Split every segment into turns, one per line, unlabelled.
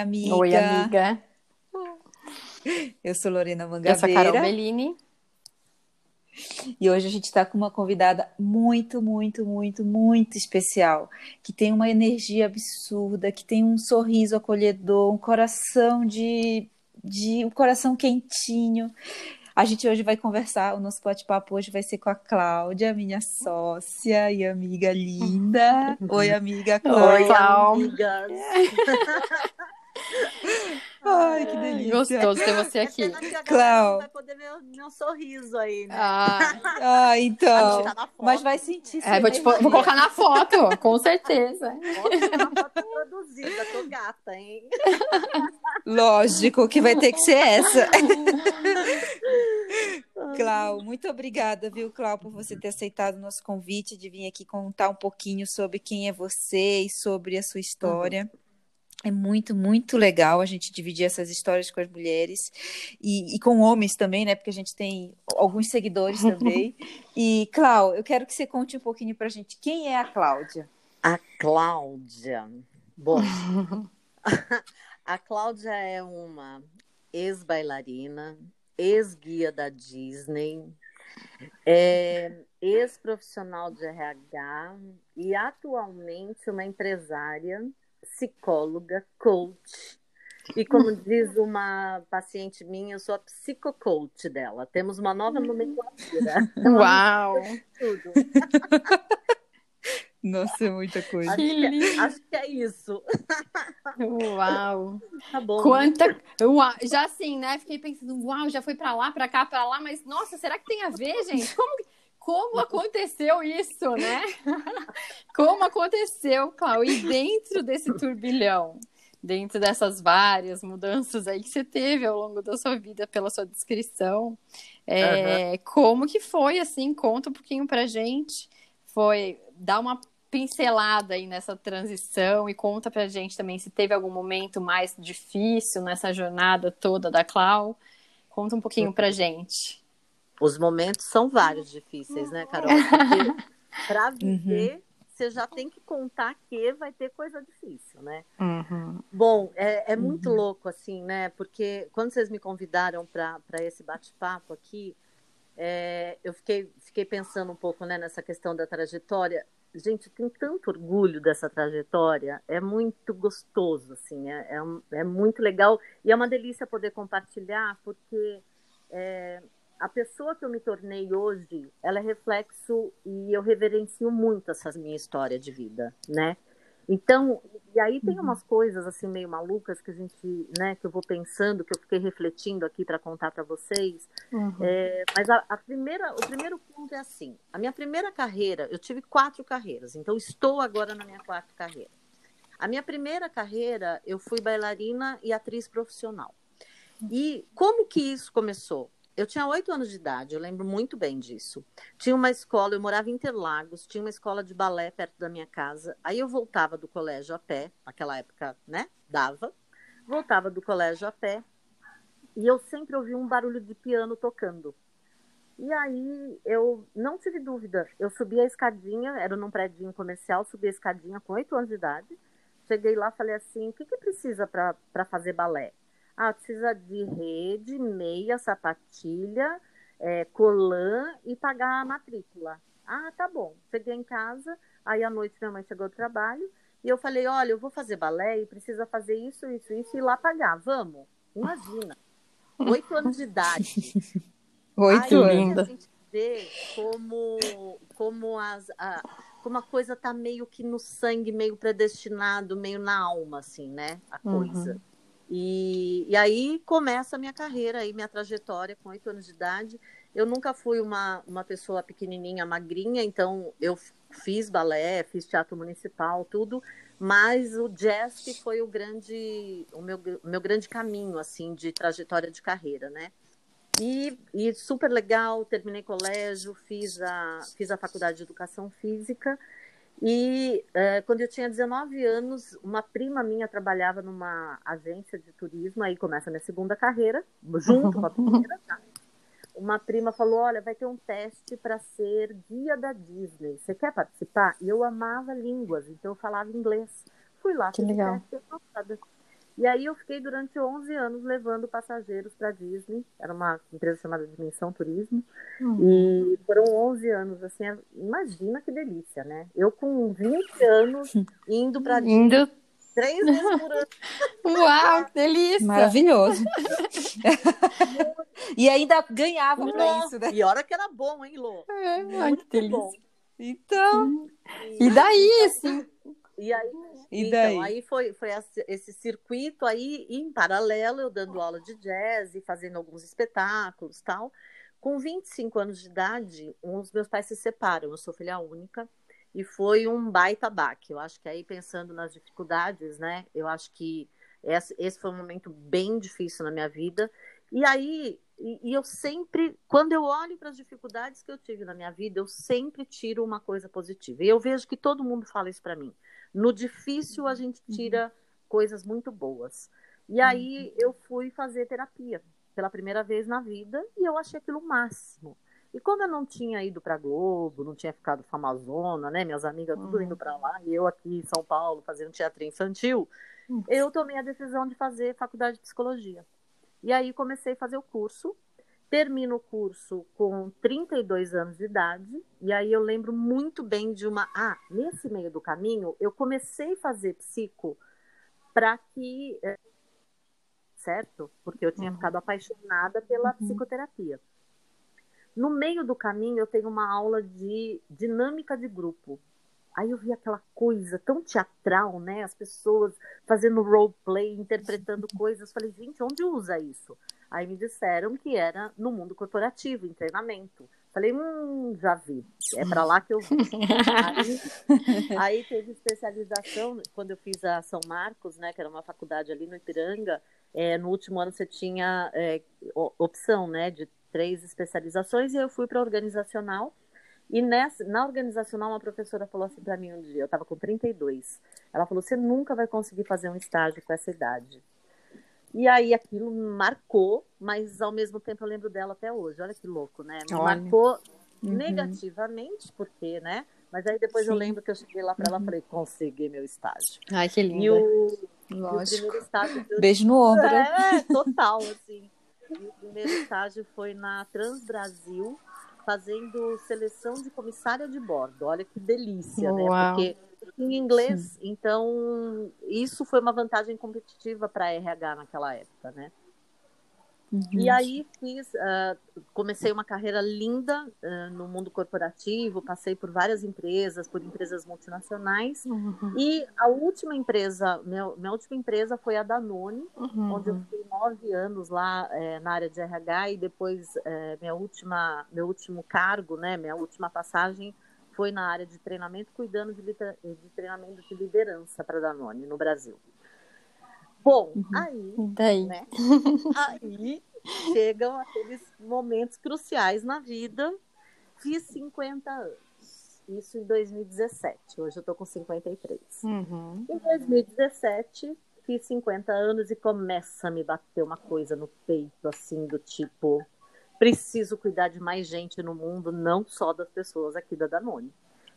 amiga.
Oi, amiga.
Eu sou Lorena Mangabeira.
Eu sou a Carol Bellini.
E hoje a gente está com uma convidada muito, muito, muito, muito especial, que tem uma energia absurda, que tem um sorriso acolhedor, um coração de, de um coração quentinho. A gente hoje vai conversar, o nosso bate-papo hoje vai ser com a Cláudia, minha sócia e amiga linda. Oi, amiga
Cláudia. Oi,
amigas.
Ai, que delícia.
Gostoso ter você aqui.
Clau. vai poder ver o meu sorriso aí, né?
Ah, ah então. Mas vai sentir.
É, vou, te, vou, colocar na foto, com certeza.
Vou uma foto produzida, tô gata, hein?
Lógico que vai ter que ser essa. Clau, muito obrigada, viu, Clau, por você ter aceitado o nosso convite de vir aqui contar um pouquinho sobre quem é você e sobre a sua história. Uhum. É muito, muito legal a gente dividir essas histórias com as mulheres e, e, com homens também, né? Porque a gente tem alguns seguidores também. e, Clau, eu quero que você conte um pouquinho para a gente quem é a Cláudia.
A Cláudia. Bom, a Cláudia é uma ex-bailarina, ex-guia da Disney, é ex-profissional de RH e atualmente uma empresária psicóloga, coach. E como diz uma paciente minha, eu sou a psicocoach dela. Temos uma nova nomenclatura.
Uau!
Tudo.
Nossa, é muita coisa.
Acho que, é, acho que, é isso.
Uau!
Tá bom.
Quanta. Uau. Já assim, né? Fiquei pensando, uau, já foi para lá, para cá, para lá, mas nossa, será que tem a ver, gente? Como que como aconteceu isso, né? Como aconteceu, Cláudio? E dentro desse turbilhão, dentro dessas várias mudanças aí que você teve ao longo da sua vida, pela sua descrição, é, uhum. como que foi, assim? Conta um pouquinho pra gente. Foi, dá uma pincelada aí nessa transição e conta pra gente também se teve algum momento mais difícil nessa jornada toda da Clau. Conta um pouquinho pra gente.
Os momentos são vários difíceis, né, Carol? Para uhum. viver, uhum. você já tem que contar que vai ter coisa difícil, né?
Uhum.
Bom, é, é muito uhum. louco, assim, né? Porque quando vocês me convidaram para esse bate-papo aqui, é, eu fiquei, fiquei pensando um pouco né, nessa questão da trajetória. Gente, eu tenho tanto orgulho dessa trajetória, é muito gostoso, assim, é, é, é muito legal e é uma delícia poder compartilhar, porque é, a pessoa que eu me tornei hoje, ela é reflexo e eu reverencio muito essa minha história de vida, né? Então, e aí tem uhum. umas coisas assim meio malucas que a gente, né, que eu vou pensando, que eu fiquei refletindo aqui para contar para vocês. Uhum. É, mas a, a, primeira, o primeiro ponto é assim: a minha primeira carreira, eu tive quatro carreiras, então estou agora na minha quarta carreira. A minha primeira carreira, eu fui bailarina e atriz profissional. E como que isso começou? Eu tinha oito anos de idade, eu lembro muito bem disso. Tinha uma escola, eu morava em Interlagos, tinha uma escola de balé perto da minha casa. Aí eu voltava do colégio a pé, naquela época, né? Dava. Voltava do colégio a pé e eu sempre ouvi um barulho de piano tocando. E aí eu não tive dúvida, eu subi a escadinha, era num prédio comercial, subi a escadinha com oito anos de idade. Cheguei lá, falei assim: o que, que precisa para fazer balé? Ah, precisa de rede, meia, sapatilha, é, colã e pagar a matrícula. Ah, tá bom. Cheguei em casa, aí à noite minha mãe chegou do trabalho e eu falei, olha, eu vou fazer balé e precisa fazer isso, isso, isso e lá pagar. Vamos. Imagina. Oito anos de idade.
Oito anos.
A gente vê como, como, as, a, como a coisa tá meio que no sangue, meio predestinado, meio na alma, assim, né? A coisa. Uhum. E, e aí começa a minha carreira, aí, minha trajetória com oito anos de idade. Eu nunca fui uma, uma pessoa pequenininha, magrinha, então eu fiz balé, fiz teatro municipal, tudo, mas o jazz que foi o grande, o meu, meu grande caminho, assim, de trajetória de carreira, né? E, e super legal, terminei colégio, fiz a, fiz a faculdade de educação física, e é, quando eu tinha 19 anos, uma prima minha trabalhava numa agência de turismo, aí começa minha segunda carreira, junto com a primeira, tá? Uma prima falou: Olha, vai ter um teste para ser guia da Disney. Você quer participar? E eu amava línguas, então eu falava inglês. Fui lá,
que legal.
Teste, E aí eu fiquei durante 11 anos levando passageiros para Disney. Era uma empresa chamada Dimensão Turismo. Uhum. E foram 11 anos, assim, imagina que delícia, né? Eu com 20 anos indo para Disney. Indo Três vezes por ano.
Uau, que delícia!
Maravilhoso. e ainda ganhava para isso, né?
E hora que era bom, hein, Lô?
É, Muito que delícia. Bom.
Então.
E, e daí, assim.
E aí, e então, aí foi, foi esse circuito aí, em paralelo, eu dando aula de jazz e fazendo alguns espetáculos tal. Com 25 anos de idade, os meus pais se separam, eu sou filha única. E foi um baita baque. Eu acho que aí, pensando nas dificuldades, né? Eu acho que esse foi um momento bem difícil na minha vida. E aí, e, e eu sempre, quando eu olho para as dificuldades que eu tive na minha vida, eu sempre tiro uma coisa positiva. E eu vejo que todo mundo fala isso para mim. No difícil, a gente uhum. tira coisas muito boas. E aí, uhum. eu fui fazer terapia pela primeira vez na vida e eu achei aquilo o máximo. E como eu não tinha ido para Globo, não tinha ficado famosona, né? Minhas amigas tudo uhum. indo para lá e eu aqui em São Paulo fazendo teatro infantil, uhum. eu tomei a decisão de fazer faculdade de psicologia. E aí comecei a fazer o curso. Termino o curso com 32 anos de idade, e aí eu lembro muito bem de uma. Ah, nesse meio do caminho, eu comecei a fazer psico para que. Eh, certo? Porque eu tinha uhum. ficado apaixonada pela uhum. psicoterapia. No meio do caminho, eu tenho uma aula de dinâmica de grupo. Aí eu vi aquela coisa tão teatral, né? As pessoas fazendo roleplay, interpretando coisas. Falei, gente, onde usa isso? Aí me disseram que era no mundo corporativo, em treinamento. Falei, hum, já vi. É para lá que eu vou. aí, aí, teve especialização, quando eu fiz a São Marcos, né? Que era uma faculdade ali no Ipiranga. É, no último ano você tinha é, opção, né? De três especializações e eu fui para organizacional. E nessa, na organizacional, uma professora falou assim para mim um dia, eu estava com 32. Ela falou: Você nunca vai conseguir fazer um estágio com essa idade. E aí aquilo marcou, mas ao mesmo tempo eu lembro dela até hoje. Olha que louco, né? Me Olha. marcou uhum. negativamente, porque, né? Mas aí depois Sim. eu lembro que eu cheguei lá para ela e uhum. falei: Consegui meu estágio.
Ai, que lindo.
E o, Lógico. E o estágio.
Beijo no ombro.
É, total, assim. E o primeiro estágio foi na Transbrasil, fazendo seleção de comissária de bordo. Olha que delícia, né? Uau. né? Porque em inglês, Sim. então isso foi uma vantagem competitiva para a RH naquela época, né? Uhum. E aí fiz, uh, comecei uma carreira linda uh, no mundo corporativo, passei por várias empresas, por empresas multinacionais. Uhum. E a última empresa, minha, minha, última empresa foi a Danone, uhum. onde eu fiquei nove anos lá é, na área de RH e depois é, minha última, meu último cargo, né, minha última passagem foi na área de treinamento, cuidando de, de treinamento de liderança para a Danone no Brasil. Bom, uhum. aí, Daí. Né, aí chegam aqueles momentos cruciais na vida. Fiz 50 anos. Isso em 2017. Hoje eu tô com 53. Uhum. Em 2017, fiz 50 anos e começa a me bater uma coisa no peito, assim, do tipo: preciso cuidar de mais gente no mundo, não só das pessoas aqui da Danone.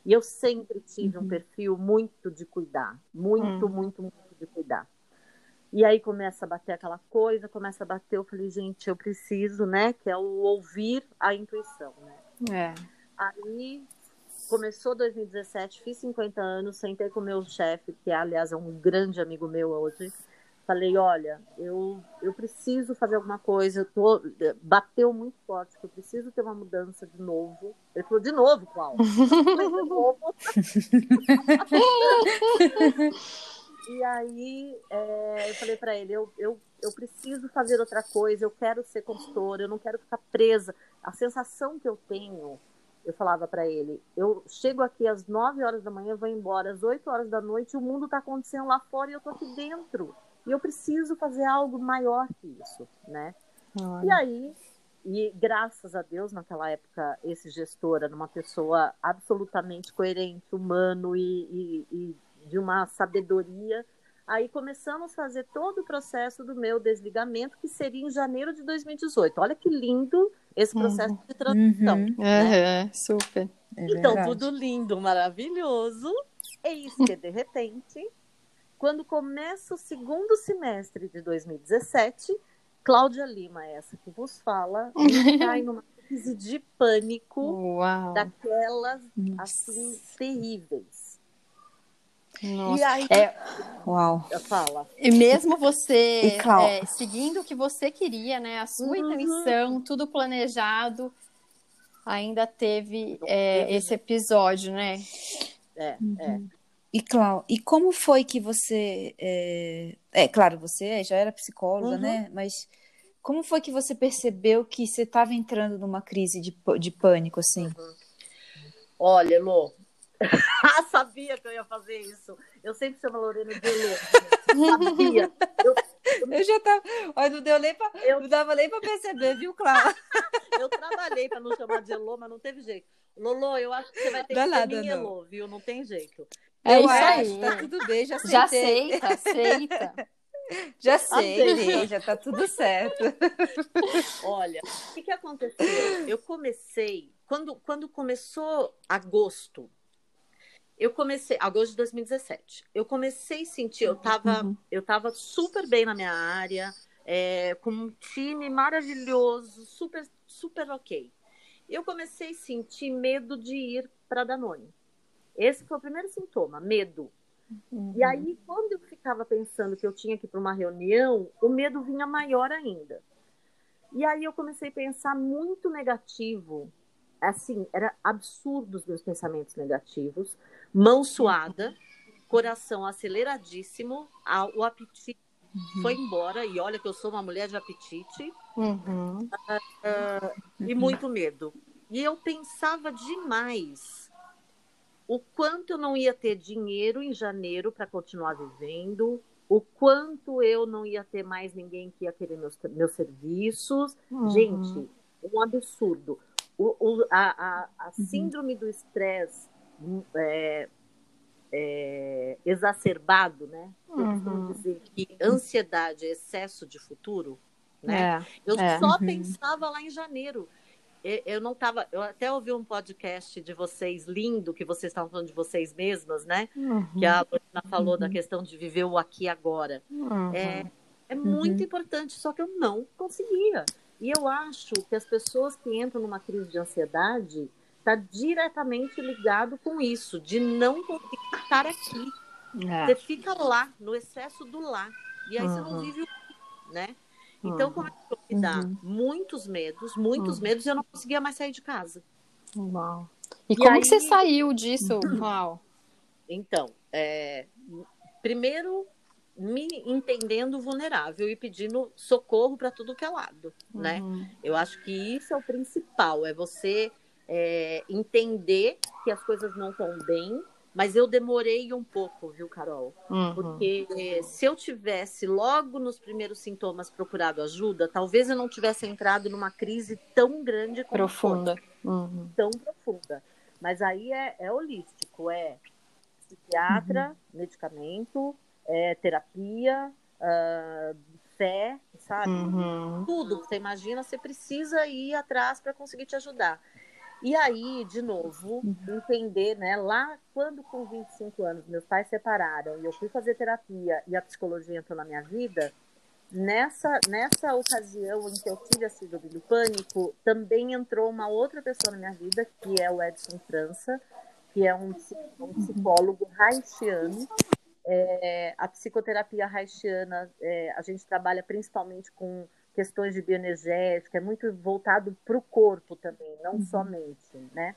E eu sempre tive uhum. um perfil muito de cuidar, muito, uhum. muito, muito de cuidar. E aí começa a bater aquela coisa, começa a bater, eu falei, gente, eu preciso, né? Que é o ouvir a intuição, né?
É.
Aí começou 2017, fiz 50 anos, sentei com o meu chefe, que aliás é um grande amigo meu hoje. Falei, olha, eu, eu preciso fazer alguma coisa, eu tô, bateu muito forte, que eu preciso ter uma mudança de novo. Ele falou, de novo, Cláudio? de novo. E aí é, eu falei para ele, eu, eu, eu preciso fazer outra coisa, eu quero ser consultora, eu não quero ficar presa. A sensação que eu tenho, eu falava para ele, eu chego aqui às 9 horas da manhã, vou embora às 8 horas da noite, o mundo está acontecendo lá fora e eu tô aqui dentro. E eu preciso fazer algo maior que isso, né? Olha. E aí, e graças a Deus, naquela época, esse gestor era uma pessoa absolutamente coerente, humano e, e, e de uma sabedoria. Aí começamos a fazer todo o processo do meu desligamento, que seria em janeiro de 2018. Olha que lindo esse processo uhum. de transição. Uhum.
Né? Uhum. Super.
É então, verdade. tudo lindo, maravilhoso. Eis que, de repente, quando começa o segundo semestre de 2017, Cláudia Lima, essa que vos fala, cai numa crise de pânico
Uau.
daquelas assim terríveis.
Nossa.
E aí,
É, uau.
fala.
E mesmo você
E
é, seguindo o que você queria, né? A sua
Uhum.
intenção, tudo planejado, ainda teve é, esse episódio, né?
É,
Uhum.
é.
E Clau, e como foi que você é, é, claro, você já era psicóloga,
Uhum.
né? Mas como foi que você percebeu que você estava entrando numa crise de, de pânico, assim?
Olha, Lô. Sabia que eu ia fazer isso. Eu sempre chamo a Lorena de Elô. Sabia. Eu,
Eu já tava, olha, não deu nem pra,
Eu-
não dava nem para perceber, viu, Clau?
eu trabalhei para não chamar de Elô, mas não teve jeito. Lolo, eu acho que você vai ter
Dá
que ser
nada,
minha
não.
Elô, viu? Não tem jeito.
É
Eu
isso
acho,
aí.
Tá tudo bem, já
Já aceita, aceita.
Já
Aceita.
sei, já tá tudo certo.
Olha, o que, que aconteceu? Eu comecei, quando, quando começou agosto, eu comecei, agosto de 2017, eu comecei a sentir, eu tava,
Uhum.
eu tava super bem na minha área, é, com um time maravilhoso, super, super ok. Eu comecei a sentir medo de ir para Danone. Esse foi o primeiro sintoma, medo. E aí, quando eu ficava pensando que eu tinha que ir para uma reunião, o medo vinha maior ainda. E aí eu comecei a pensar muito negativo. Assim, era absurdo os meus pensamentos negativos. Mão suada, coração aceleradíssimo, a- o apetite foi embora. E olha que eu sou uma mulher de apetite
Uhum.
e muito medo. E eu pensava demais o quanto eu não ia ter dinheiro em janeiro para continuar vivendo, o quanto eu não ia ter mais ninguém que ia querer meus, meus serviços.
Uhum.
Gente, um absurdo. O, o- a, a- a síndrome do estresse é, é, exacerbado, né?
Uhum.
dizer que ansiedade é excesso de futuro, né?
É.
Eu
É.
só
Uhum.
pensava lá em janeiro. Eu não tava. Eu até ouvi um podcast de vocês lindo, que vocês estavam falando de vocês mesmas, né?
Uhum.
Que a Lorena falou da questão de viver o aqui e agora.
Uhum.
É, é muito importante, só que eu não conseguia. E eu acho que as pessoas que entram numa crise de ansiedade está diretamente ligado com isso, de não conseguir estar aqui.
É.
Você fica lá, no excesso do lá. E aí você não
Uhum.
vive o né? Então
Uhum.
começou a me dar
Uhum.
muitos medos, muitos
Uhum.
medos, e eu não conseguia mais sair de casa.
Uau. E,
E
como
aí-
que você saiu disso, Uau?
Então, é, primeiro me entendendo vulnerável e pedindo socorro para tudo que é lado, né?
Uhum.
Eu acho que isso é o principal, é você é, entender que as coisas não estão bem, mas eu demorei um pouco, viu, Carol?
Uhum.
Porque se eu tivesse logo nos primeiros sintomas procurado ajuda, talvez eu não tivesse entrado numa crise tão grande como
Profunda. Uhum.
tão profunda. Mas aí é, é holístico, é psiquiatra, medicamento, é terapia, ah, fé, sabe?
Uhum.
tudo que você imagina, você precisa ir atrás para conseguir te ajudar. E aí, de novo, entender, né? Lá, quando com 25 anos meus pais separaram e eu fui fazer terapia e a psicologia entrou na minha vida, nessa, nessa ocasião em que eu tive a síndrome do pânico, também entrou uma outra pessoa na minha vida, que é o Edson França, que é um, um psicólogo haitiano. É, a psicoterapia haitiana, é, a gente trabalha principalmente com questões de bioenergética, é muito voltado para o corpo também, não somente, né?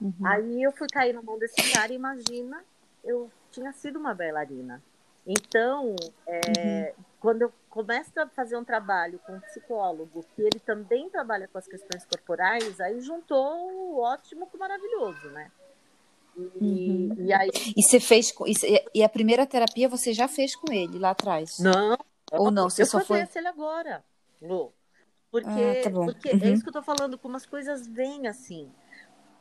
Uhum.
Aí eu fui cair na mão desse cara e imagina, eu tinha sido uma bailarina. Então, é, quando eu começo a fazer um trabalho com um psicólogo, que ele também trabalha com as questões corporais, aí juntou o ótimo com o maravilhoso, né? E,
Uhum.
e aí.
E você fez e a primeira terapia você já fez com ele lá atrás?
Não,
Ou não, você
eu
só foi.
ele agora, Lu. Porque,
Ah, tá
porque
Uhum.
é isso que eu tô falando, como as coisas vêm assim.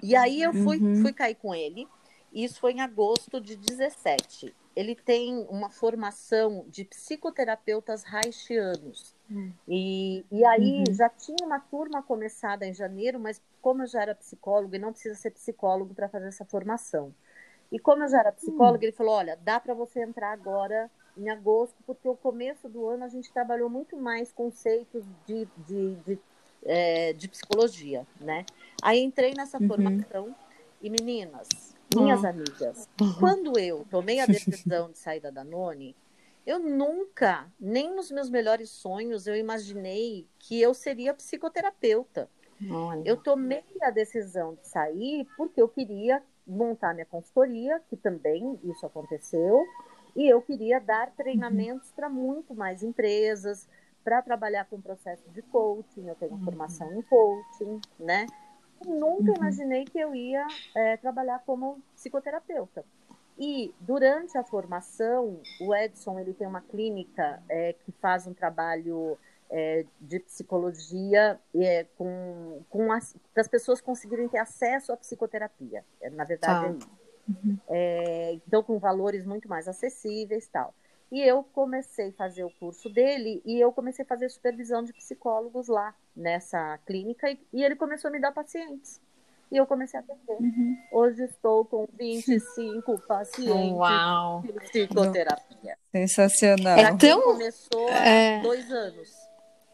E aí eu fui,
Uhum.
fui cair com ele, e isso foi em agosto de 17. Ele tem uma formação de psicoterapeutas haitianos.
Hum.
E, e aí
Uhum.
já tinha uma turma começada em janeiro, mas como eu já era psicólogo, e não precisa ser psicólogo para fazer essa formação. E como eu já era psicóloga, hum. ele falou: olha, dá para você entrar agora em agosto, porque o começo do ano a gente trabalhou muito mais conceitos de, de, de, é, de psicologia, né? Aí entrei nessa uhum. formação e meninas, minhas amigas, uhum. quando eu tomei a decisão de sair da Danone, eu nunca, nem nos meus melhores sonhos, eu imaginei que eu seria psicoterapeuta. Olha. Eu tomei a decisão de sair porque eu queria montar minha consultoria, que também isso aconteceu, e eu queria dar treinamentos uhum. para muito mais empresas, para trabalhar com processo de coaching, eu tenho uhum. formação em coaching, né? nunca uhum. imaginei que eu ia é, trabalhar como psicoterapeuta. E durante a formação, o Edson ele tem uma clínica é, que faz um trabalho é, de psicologia é, com, com as, para as pessoas conseguirem ter acesso à psicoterapia. É, na verdade, tá. é isso. Uhum. É, então, com valores muito mais acessíveis tal. E eu comecei a fazer o curso dele e eu comecei a fazer supervisão de psicólogos lá nessa clínica e, e ele começou a me dar pacientes. E eu comecei a atender. Uhum. Hoje estou com 25 pacientes Uau. de psicoterapia.
Sensacional.
Então, começou há é... dois anos.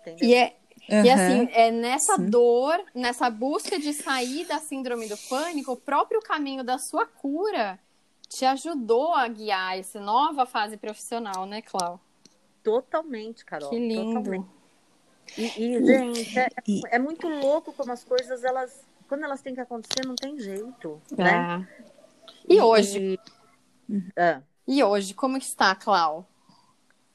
Entendeu? E é, Uhum. E assim, é nessa Sim. dor, nessa busca de sair da síndrome do pânico, o próprio caminho da sua cura te ajudou a guiar essa nova fase profissional, né, Clau?
Totalmente, Carol.
Que lindo.
Totalmente. E, e gente, é, é, muito louco como as coisas, elas, quando elas têm que acontecer, não tem jeito, né?
É. E, hoje? E, é. e hoje, como está, Clau?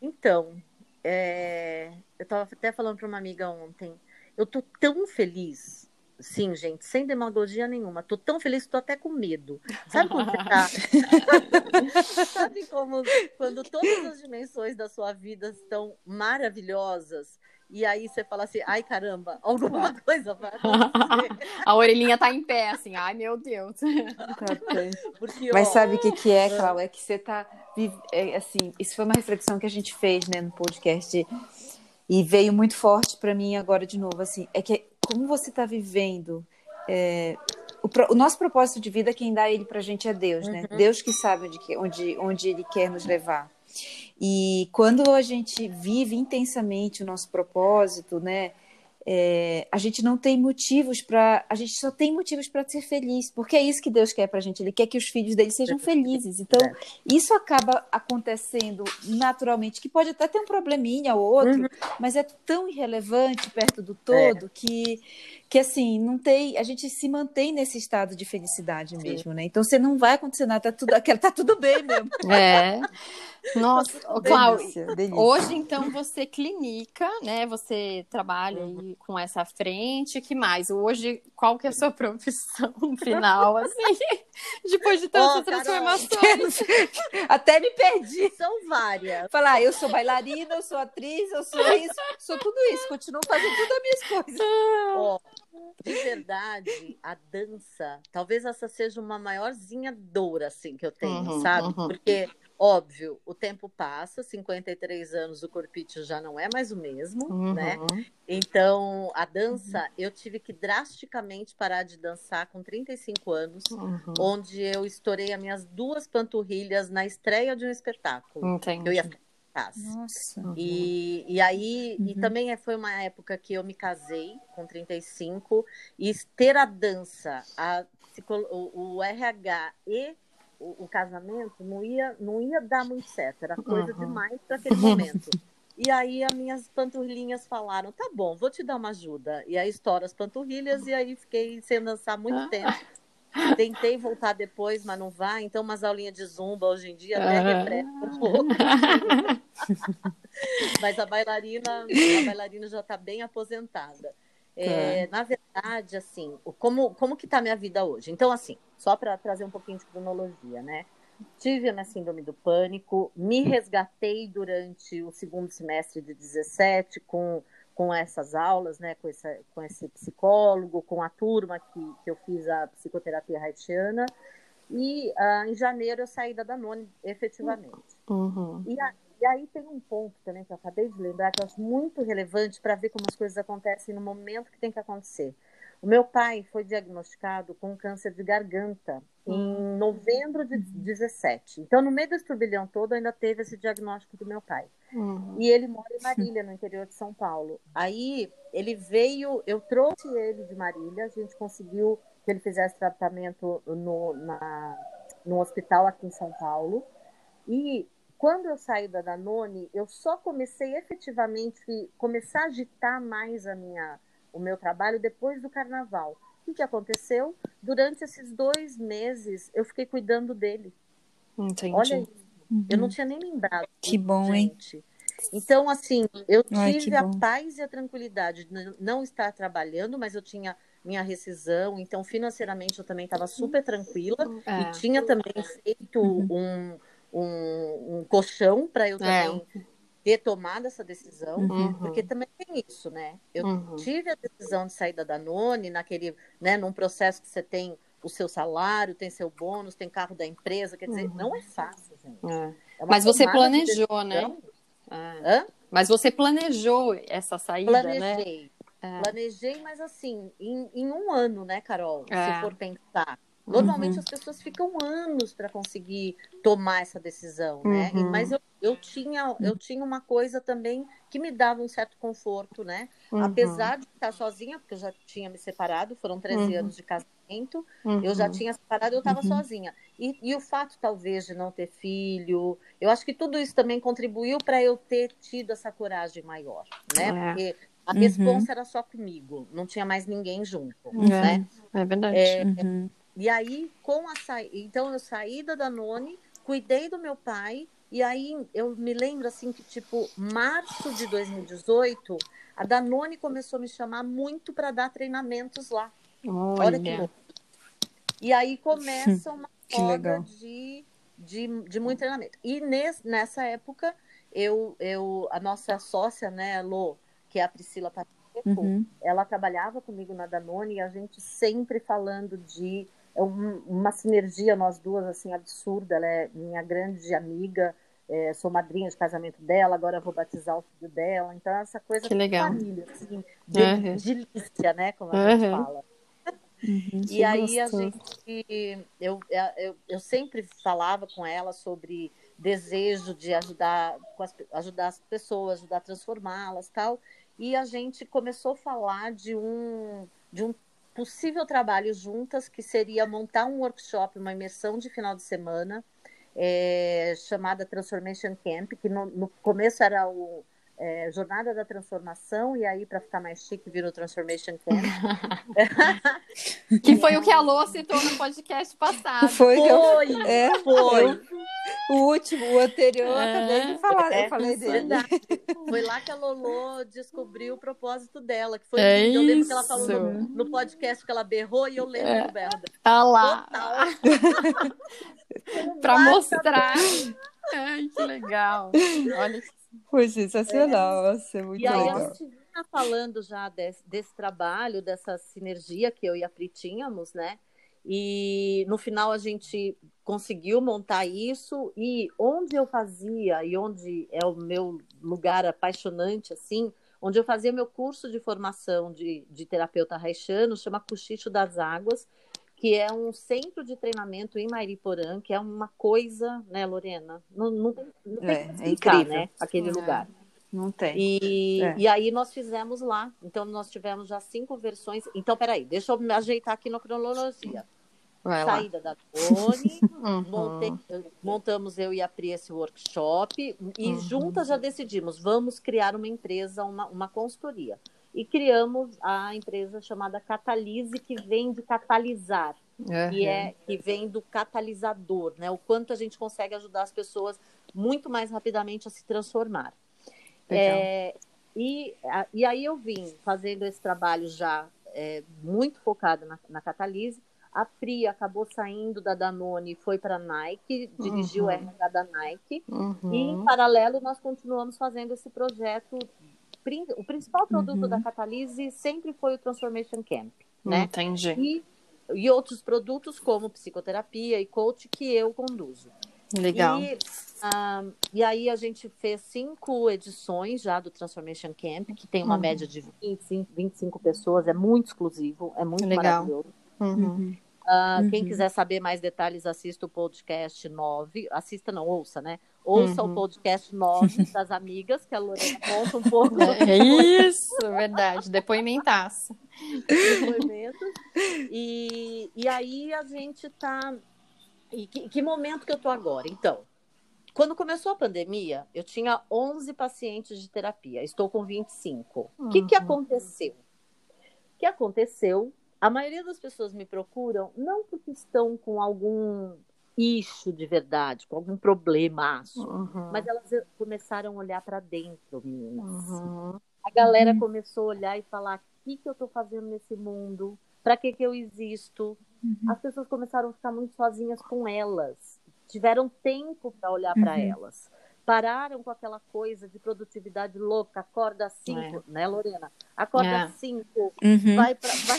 Então, é, eu estava até falando para uma amiga ontem. Eu tô tão feliz. Sim, gente, sem demagogia nenhuma. Tô tão feliz que tô até com medo. Sabe quando você tá... Sabe como quando todas as dimensões da sua vida estão maravilhosas e aí você fala assim, ai caramba, alguma coisa vai acontecer.
A orelhinha tá em pé, assim, ai meu Deus.
Porque, Mas ó, sabe o que, que é, Cláudia? É que você tá. É, assim, isso foi uma reflexão que a gente fez né, no podcast. E veio muito forte para mim agora de novo, assim, é que como você está vivendo é, o, o, nosso propósito de vida, quem dá ele para a gente é Deus, né? Uhum. Deus que sabe onde, onde, onde Ele quer nos levar. E quando a gente vive intensamente o nosso propósito, né? É, a gente não tem motivos para. A gente só tem motivos para ser feliz, porque é isso que Deus quer para a gente. Ele quer que os filhos dele sejam felizes. Então, é. isso acaba acontecendo naturalmente, que pode até ter um probleminha ou outro, uhum. mas é tão irrelevante perto do todo é. que, que, assim, não tem. A gente se mantém nesse estado de felicidade mesmo, Sim. né? Então, você não vai acontecer nada, tá tudo, tá tudo bem mesmo.
É. Nossa, Cláudio, hoje então você clinica, né? Você trabalha aí com essa frente, que mais? Hoje, qual que é a sua profissão final, assim, depois de tantas oh, transformações?
Até me perdi.
São várias.
Falar, eu sou bailarina, eu sou atriz, eu sou isso, sou tudo isso, continuo fazendo tudo as minhas coisas.
Oh, de verdade, a dança, talvez essa seja uma maiorzinha dor, assim, que eu tenho, uhum, sabe? Uhum. Porque Óbvio, o tempo passa, 53 anos, o corpite já não é mais o mesmo, uhum. né? Então, a dança, uhum. eu tive que drasticamente parar de dançar com 35 anos, uhum. onde eu estourei as minhas duas panturrilhas na estreia de um espetáculo.
Entendi.
Eu ia casa. Nossa. E, e aí, e uhum. também foi uma época que eu me casei com 35 e ter a dança, a, o, o RH e o, o, casamento não ia, não ia dar muito certo, era coisa uhum. demais para aquele momento. E aí as minhas panturrilhas falaram, tá bom, vou te dar uma ajuda. E aí estoura as panturrilhas e aí fiquei sem dançar muito ah. tempo. Tentei voltar depois, mas não vai. Então, umas aulinhas de zumba hoje em dia até ah. refresca um pouco. mas a bailarina, a bailarina já está bem aposentada. É, tá. Na verdade, assim, como, como que tá a minha vida hoje? Então, assim, só para trazer um pouquinho de cronologia, né? Tive a minha síndrome do pânico, me resgatei durante o segundo semestre de 17 com, com essas aulas, né? Com, essa, com esse psicólogo, com a turma que, que eu fiz a psicoterapia haitiana. E uh, em janeiro eu saí da Danone, efetivamente. Uhum. E a, e aí tem um ponto também que eu acabei de lembrar que eu acho muito relevante para ver como as coisas acontecem no momento que tem que acontecer. O meu pai foi diagnosticado com câncer de garganta em hum. novembro de 17. Então, no meio desse turbilhão todo, ainda teve esse diagnóstico do meu pai. Uhum. E ele mora em Marília, no interior de São Paulo. Aí, ele veio, eu trouxe ele de Marília, a gente conseguiu que ele fizesse tratamento no, na, no hospital aqui em São Paulo. E quando eu saí da Danone, eu só comecei efetivamente começar a agitar mais a minha o meu trabalho depois do carnaval. O que, que aconteceu? Durante esses dois meses, eu fiquei cuidando dele.
Entendi.
Olha isso. Uhum. Eu não tinha nem lembrado.
Que bom, gente. hein?
Então, assim, eu tive Ai, a paz e a tranquilidade de não estar trabalhando, mas eu tinha minha rescisão, então financeiramente eu também estava super tranquila é. e tinha também feito uhum. um, um, um colchão para eu é. também é ter tomado essa decisão, uhum. porque também tem isso, né? Eu uhum. tive a decisão de sair da Danone naquele, né, num processo que você tem o seu salário, tem seu bônus, tem carro da empresa, quer dizer, uhum. não é fácil, gente. É.
É Mas você planejou, né? É. Mas você planejou essa saída,
Planejei. né? Planejei. É. Planejei, mas assim, em, em, um ano, né, Carol? Se é. for pensar. Normalmente uhum. as pessoas ficam anos para conseguir tomar essa decisão, né? Uhum. Mas eu, eu, tinha, eu tinha uma coisa também que me dava um certo conforto, né? Uhum. Apesar de estar sozinha, porque eu já tinha me separado, foram 13 uhum. anos de casamento, eu já uhum. tinha separado, eu estava uhum. sozinha. E, e, o fato, talvez, de não ter filho, eu acho que tudo isso também contribuiu para eu ter tido essa coragem maior, né? É. Porque a resposta era só comigo, não tinha mais ninguém junto,
é. né? É verdade. É,
e aí, com a sa... então eu saí da Danone, cuidei do meu pai, e aí eu me lembro assim que, tipo, março de 2018, a Danone começou a me chamar muito para dar treinamentos lá.
Olha, Olha que louco.
E aí começa uma roda de, de, de muito treinamento. E nesse, nessa época, eu, eu, a nossa sócia, né, Lô, que é a Priscila Pacheco, uhum. ela trabalhava comigo na Danone e a gente sempre falando de é uma sinergia nós duas assim absurda. Ela é minha grande amiga, é, sou madrinha de casamento dela, agora vou batizar o filho dela. Então essa coisa
que legal.
família, assim, de, uhum. delícia, né, como a uhum. gente fala. Uhum, e aí a gente, eu, eu, eu sempre falava com ela sobre desejo de ajudar, ajudar as pessoas, ajudar a transformá-las, tal. E a gente começou a falar de um de um possível trabalho juntas, que seria montar um workshop, uma imersão de final de semana, é, chamada Transformation Camp, que no, no começo era o é, Jornada da Transformação, e aí, para ficar mais chique, virou Transformation Camp.
que foi o que a Lô citou no podcast passado.
Foi, foi, eu, é, foi. Eu, o último, o anterior, eu acabei de falar, é, eu falei dele.
Foi lá que a Lolo descobriu o propósito dela, que foi é eu lembro que ela falou no, no, podcast que ela berrou e eu lembro é. do berro
Ah lá. Para mostrar. Ai, que legal. Olha
Foi sensacional, é. Nossa, muito
e
legal.
Aí a gente tá falando já desse, desse trabalho, dessa sinergia que eu e a Pri tínhamos, né? E no final a gente conseguiu montar isso e onde eu fazia e onde é o meu lugar apaixonante assim, onde eu fazia meu curso de formação de, de terapeuta haitiano, chama Cochicho das Águas, que é um centro de treinamento em Mairiporã, que é uma coisa, né, Lorena? Não, não tem, não tem é, é incrível, né? Aquele é, lugar.
Não tem.
E, é. e aí nós fizemos lá. Então nós tivemos já cinco versões. Então, peraí, deixa eu me ajeitar aqui na cronologia. Vai saída lá. da Tony, uhum. montamos eu e a Pri esse workshop e uhum. juntas já decidimos, vamos criar uma empresa, uma, uma consultoria. E criamos a empresa chamada Catalise, que vem de catalisar, uhum. que, é, que vem do catalisador, né? O quanto a gente consegue ajudar as pessoas muito mais rapidamente a se transformar. É, e, e aí eu vim fazendo esse trabalho já é, muito focado na, na Catalise, a Pri acabou saindo da Danone e foi para a Nike, dirigiu uhum. o RH da Nike. Uhum. E, em paralelo, nós continuamos fazendo esse projeto. O principal produto uhum. da Catalise sempre foi o Transformation Camp. Né?
Entendi.
E, e outros produtos, como psicoterapia e coach, que eu conduzo.
Legal.
E, ah, e aí a gente fez cinco edições já do Transformation Camp, que tem uma
Uhum.
média de 25, 25 pessoas, é muito exclusivo, é muito
Legal.
maravilhoso.
Uhum.
Ah, Quem
Uhum.
quiser saber mais detalhes, assista o podcast 9. Assista, não, ouça, né? Ouça
Uhum.
o podcast 9 das amigas, que a Lorena conta um pouco
É isso, verdade. Depoimentaço.
depoimentos. E, e aí a gente tá. E que, que momento que eu tô agora? Então, quando começou a pandemia, eu tinha 11 pacientes de terapia, estou com 25. O que, que
Uhum.
aconteceu? O que aconteceu? A maioria das pessoas me procuram não porque estão com algum issue de verdade, com algum problema,
Uhum.
mas elas começaram a olhar para dentro, meninas.
Uhum.
A galera
Uhum.
começou a olhar e falar: o que, que eu estou fazendo nesse mundo? Para que, que eu existo?
Uhum.
As pessoas começaram a ficar muito sozinhas com elas. Tiveram tempo para olhar para
Uhum.
elas. Pararam com aquela coisa de produtividade louca. Acorda às cinco, né, Lorena? Acorda
É.
às cinco,
Uhum.
vai para vai,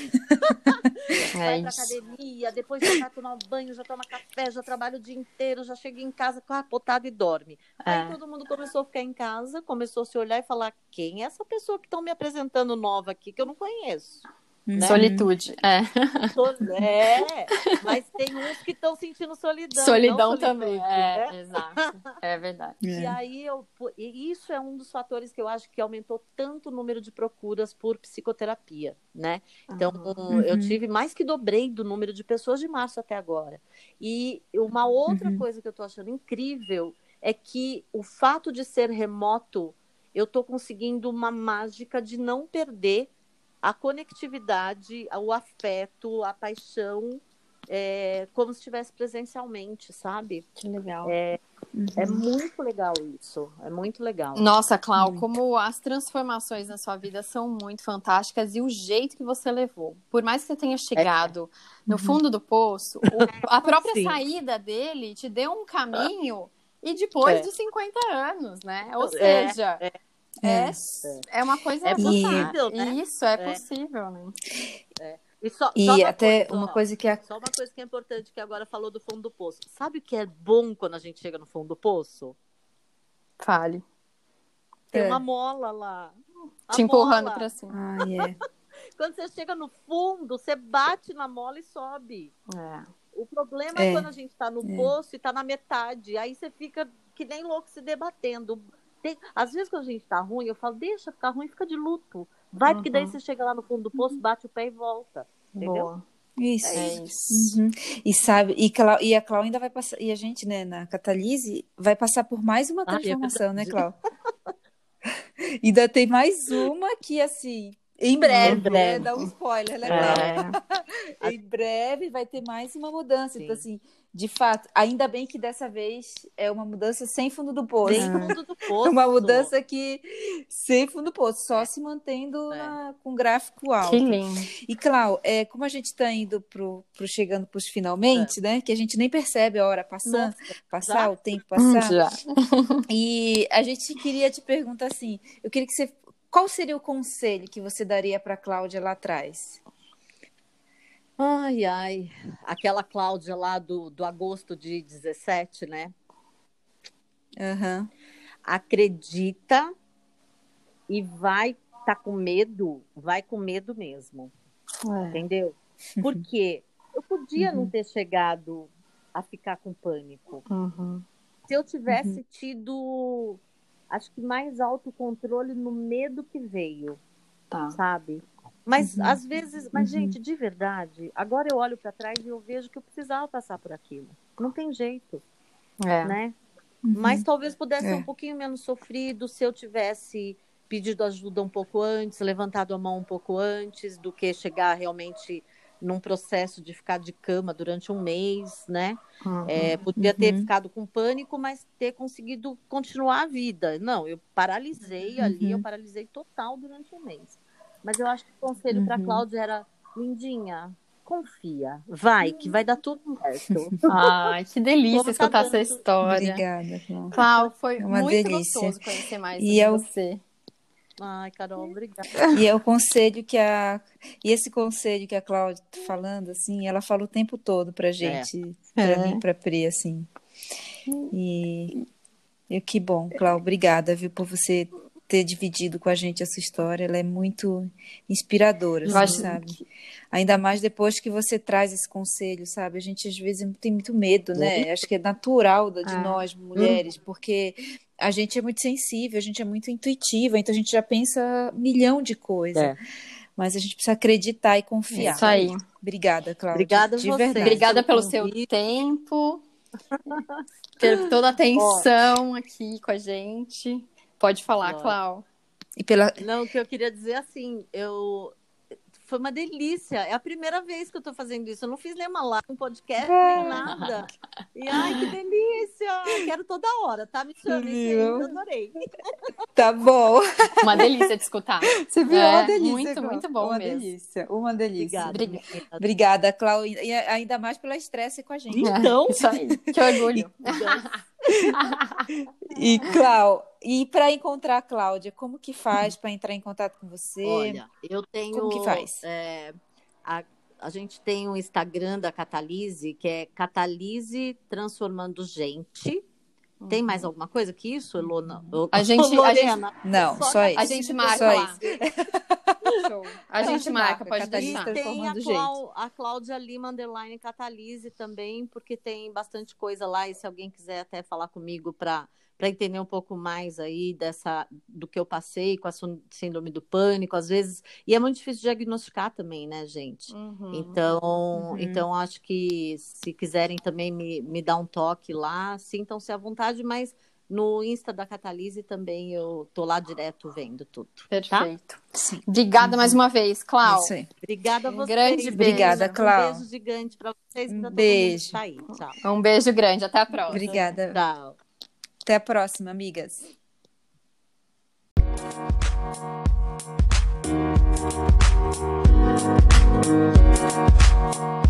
É
vai pra academia, depois já vai tomar um banho, já toma café, já trabalha o dia inteiro, já chega em casa capotada e dorme. Aí
É.
todo mundo começou a ficar em casa, começou a se olhar e falar: quem é essa pessoa que estão me apresentando nova aqui que eu não conheço? Né?
Solitude. É.
É, mas tem uns que estão sentindo solidão.
Solidão também.
solitude,
É,
né?
exato. É verdade.
E
É.
aí eu, e isso é um dos fatores que eu acho que aumentou tanto o número de procuras por psicoterapia, né? Então,
Uhum.
eu tive mais que dobrei do número de pessoas de março até agora. E uma outra
Uhum.
coisa que eu tô achando incrível é que o fato de ser remoto, eu tô conseguindo uma mágica de não perder a conectividade, o afeto, a paixão, é, como se estivesse presencialmente, sabe?
Que legal.
É
Uhum.
muito legal isso. É muito legal.
Nossa, Clau,
Muito.
como as transformações na sua vida são muito fantásticas e o jeito que você levou. Por mais que você tenha chegado no fundo do poço, o- a própria
Sim.
saída dele te deu um caminho e depois
É.
dos 50 anos, né? Ou
É,
seja,
é.
é, é uma coisa
É
possível,
fantástica.
né?
Isso, é,
É.
possível, né?
E, só,
E
só uma
até
coisa,
uma coisa que a
Só uma coisa que é importante que agora falou do fundo do poço. Sabe o que é bom quando a gente chega no fundo do poço?
Fale.
Tem
É.
uma mola lá. A
Te empurrando
mola.
pra cima.
Ai, é.
Quando você chega no fundo, você bate na mola e sobe.
É.
O problema é,
É.
quando a gente tá no
É.
poço e tá na metade. Aí você fica que nem louco se debatendo. Tem- Às vezes, quando a gente tá ruim, eu falo, deixa ficar ruim, fica de luto. Vai, porque daí
Uhum.
você chega lá no fundo do poço, bate o pé e volta. Entendeu?
Boa.
Isso.
É isso.
Uhum. E sabe, e, Clau, e a Clau ainda vai passar, e a gente, né, na Catalise, vai passar por mais uma
Ah, é
transformação, né,
verdade.
Clau? ainda tem mais uma que, assim, em breve,
Em breve.
né? Dá um spoiler, né, Clau?
É.
Em breve vai ter mais uma mudança. Então,
Sim.
assim, de fato, ainda bem que dessa vez é uma mudança sem fundo do poço. É
no fundo do poço.
uma mudança que sem fundo do poço, só se mantendo
É.
na- com gráfico alto.
Que lindo.
E, Clau, é, como a gente está indo pro, pro chegando para os finalmente, né? Que a gente nem percebe a hora passando,
Nossa,
passar,
já?
o tempo passar.
Já.
E a gente queria te perguntar assim: eu queria que você. Qual seria o conselho que você daria para a Cláudia lá atrás?
Ai, ai. Aquela Cláudia lá do, do agosto de 17, né?
Aham.
Acredita e vai tá com medo, vai com medo mesmo,
É.
entendeu? Porque eu podia não
Uhum.
ter chegado a ficar com pânico.
Uhum.
Se eu tivesse tido, acho que mais autocontrole no medo que veio,
Tá.
sabe? Mas
Uhum.
às vezes, mas
Uhum.
gente, de verdade, agora eu olho para trás e eu vejo que eu precisava passar por aquilo. Não tem jeito,
É.
né?
Uhum.
Mas talvez pudesse ser
É.
um pouquinho menos sofrido se eu tivesse pedido ajuda um pouco antes, levantado a mão um pouco antes do que chegar realmente num processo de ficar de cama durante um mês, né?
Uhum.
É, podia ter
Uhum.
ficado com pânico, mas ter conseguido continuar a vida. Não, eu paralisei ali, eu
Uhum.
paralisei total durante um mês. Mas eu acho que o conselho para
Uhum.
Cláudia era, lindinha, confia, vai, que vai dar tudo certo.
Ai, que delícia escutar essa história.
Obrigada. Clau,
foi
É uma
muito
delícia.
gostoso conhecer mais
E
sobre
eu-
você.
Ai, Carol, obrigada.
E é o conselho que a. E esse conselho que a Cláudia tá falando, assim, ela fala o tempo todo pra gente, pra
É.
mim, pra Pri, assim. E, e que bom, Cláudia, obrigada, viu, por você ter dividido com a gente essa história. Ela é muito inspiradora, assim,
acho
sabe? Ainda mais depois que você traz esse conselho, sabe? A gente às vezes tem muito medo, né? Acho que é natural de
É.
nós, mulheres, porque a gente é muito sensível, a gente é muito intuitiva, então a gente já pensa um milhão de coisas.
É.
Mas a gente precisa acreditar e confiar.
Isso aí.
Obrigada, Cláudia.
Obrigada a
de
você.
verdade.
Obrigada pelo seu tempo, por toda a atenção aqui com a gente. Pode falar. Clau.
E pela,
Não, o que eu queria dizer assim, eu foi uma delícia. É a primeira vez que eu tô fazendo isso. Eu não fiz nenhuma live, um podcast, nem nada. E ai, que delícia! Quero toda hora, tá? Me chame. Eu adorei.
Tá bom.
Uma delícia de escutar.
Você viu?
É,
uma delícia.
muito,
Cláudia.
muito bom
Uma
mesmo.
delícia. Uma delícia.
Obrigada.
Obrigada.
Obrigada, Cláudia. E ainda mais pela estresse com a gente.
Então,
Isso aí. Que orgulho.
E, Clau, e para encontrar a Cláudia, como que faz para entrar em contato com você?
olha, eu tenho.
Como que faz?
é, a, a gente tem um Instagram da Catalise, que é Catalise Transformando Gente. Tem mais alguma coisa que isso, Elona?
A gente- a
Lorena?
Não,
Só
só isso.
A gente marca
Só
lá. Show. A gente marca, pode
Catalista.
deixar.
E tem a, Clau, a Cláudia Lima Underline Catalise também, porque tem bastante coisa lá. E se alguém quiser até falar comigo para entender um pouco mais aí dessa do que eu passei com a síndrome do pânico, às vezes. E é muito difícil diagnosticar também, né, gente?
Uhum.
Então,
Uhum.
então acho que se quiserem também me, me dar um toque lá, sintam-se à vontade, mas no Insta da Catalise também eu tô lá direto vendo tudo.
Perfeito.
Sim.
Obrigada mais uma vez, Clau.
Isso aí.
Obrigada a
Um
vocês.
grande beijo.
Obrigada, Clau.
Um beijo gigante para vocês
Um beijo.
tá aí. Tchau.
Um beijo grande. Até a próxima.
Obrigada.
Tchau.
Até a próxima, amigas.
Thank